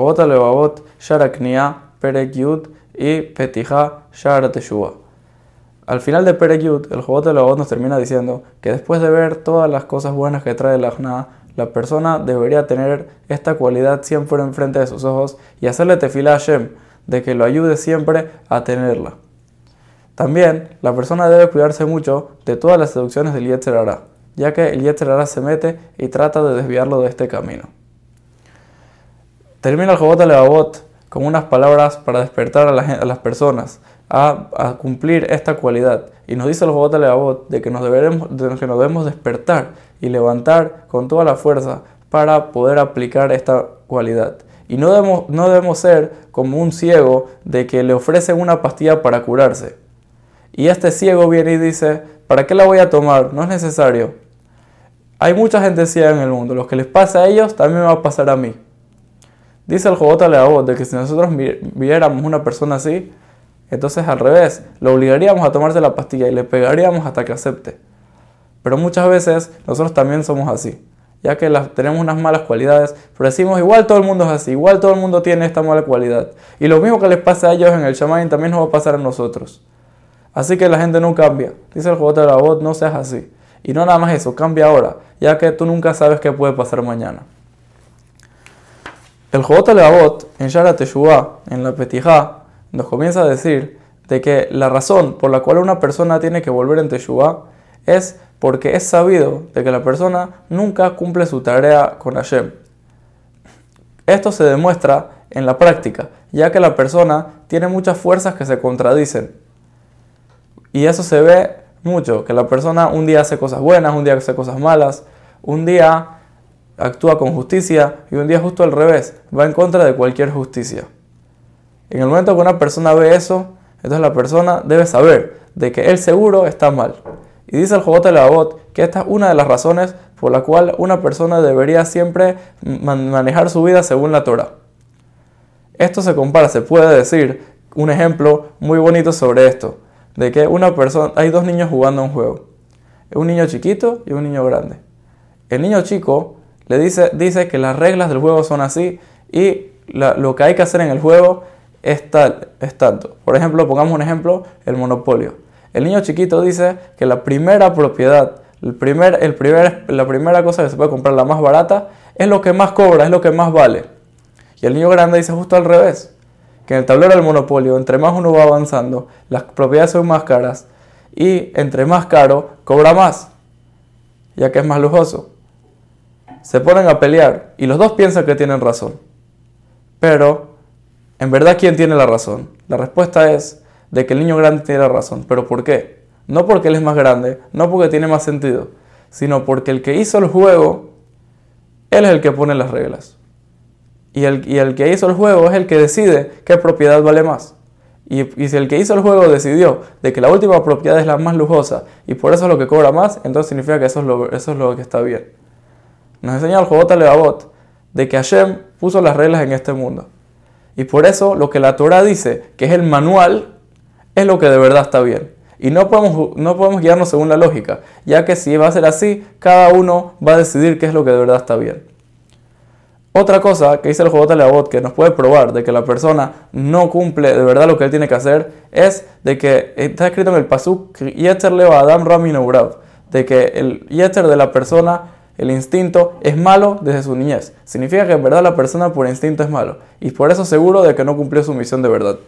Ota Levavot, Sharaknia, Perek Yud y Petija, Shara Teshua. Al final de Perek el Jobot Levavot nos termina diciendo que después de ver todas las cosas buenas que trae la Jna, la persona debería tener esta cualidad siempre enfrente de sus ojos y hacerle tefila a Hashem, de que lo ayude siempre a tenerla. También la persona debe cuidarse mucho de todas las seducciones del Yetzer ya que el Yetzer se mete y trata de desviarlo de este camino. Termina el Jobot Levavot con unas palabras para despertar a, las personas a, cumplir esta cualidad. Y nos dice el Jobot Levavot de que nos, de que nos debemos despertar y levantar con toda la fuerza para poder aplicar esta cualidad. Y no debemos, no debemos ser como un ciego de que le ofrecen una pastilla para curarse. Y este ciego viene y dice, ¿para qué la voy a tomar? No es necesario. Hay mucha gente ciega en el mundo. Lo que les pasa a ellos también va a pasar a mí. Dice el Jobot Leabot de que si nosotros viéramos una persona así, entonces al revés, lo obligaríamos a tomarse la pastilla y le pegaríamos hasta que acepte. Pero muchas veces nosotros también somos así, ya que tenemos unas malas cualidades, pero decimos igual todo el mundo es así, igual todo el mundo tiene esta mala cualidad. Y lo mismo que les pasa a ellos en el Shamain también nos va a pasar a nosotros. Así que la gente no cambia. Dice el Jobot Leabot, no seas así. Y no nada más eso, cambia ahora, ya que tú nunca sabes qué puede pasar mañana. El Jobot Leabot, en Shara Teshuvah, en la Petijá, nos comienza a decir de que la razón por la cual una persona tiene que volver en Teshuvah es porque es sabido de que la persona nunca cumple su tarea con Hashem. Esto se demuestra en la práctica, ya que la persona tiene muchas fuerzas que se contradicen. Y eso se ve mucho, que la persona un día hace cosas buenas, un día hace cosas malas, un día actúa con justicia y un día justo al revés, va en contra de cualquier justicia. En el momento que una persona ve eso, entonces la persona debe saber de que él seguro está mal. Y dice el Jobot Labot que esta es una de las razones por la cual una persona debería siempre manejar su vida según la Torah. Esto se compara, se puede decir, un ejemplo muy bonito sobre esto de que una persona, hay dos niños jugando un juego. Un niño chiquito y un niño grande. El niño chico le dice, dice que las reglas del juego son así y lo que hay que hacer en el juego es, tal, es tanto. Por ejemplo, pongamos un ejemplo, el monopolio. El niño chiquito dice que la primera propiedad, el primer, el primer, la primera cosa que se puede comprar, la más barata, es lo que más cobra, es lo que más vale. Y el niño grande dice justo al revés que en el tablero del monopolio, entre más uno va avanzando, las propiedades son más caras y entre más caro, cobra más, ya que es más lujoso. Se ponen a pelear y los dos piensan que tienen razón. Pero, en verdad, ¿quién tiene la razón? La respuesta es de que el niño grande tiene la razón. ¿Pero por qué? No porque él es más grande, no porque tiene más sentido, sino porque el que hizo el juego, él es el que pone las reglas. Y el, que hizo el juego es el que decide qué propiedad vale más. Y, si el que hizo el juego decidió de que la última propiedad es la más lujosa y por eso es lo que cobra más, entonces significa que eso es lo, eso es lo que está bien. Nos enseña el Jobot Levavot de que Hashem puso las reglas en este mundo. Y por eso lo que la Torah dice, que es el manual, es lo que de verdad está bien. Y no podemos, no podemos guiarnos según la lógica, ya que si va a ser así, cada uno va a decidir qué es lo que de verdad está bien. Otra cosa que dice el Jobot Leabot que nos puede probar de que la persona no cumple de verdad lo que él tiene que hacer es de que está escrito en el Pasuk Yetzer Leva Adam Rami de que el Yetzer de la persona, el instinto, es malo desde su niñez. Significa que en verdad la persona por instinto es malo y por eso seguro de que no cumplió su misión de verdad.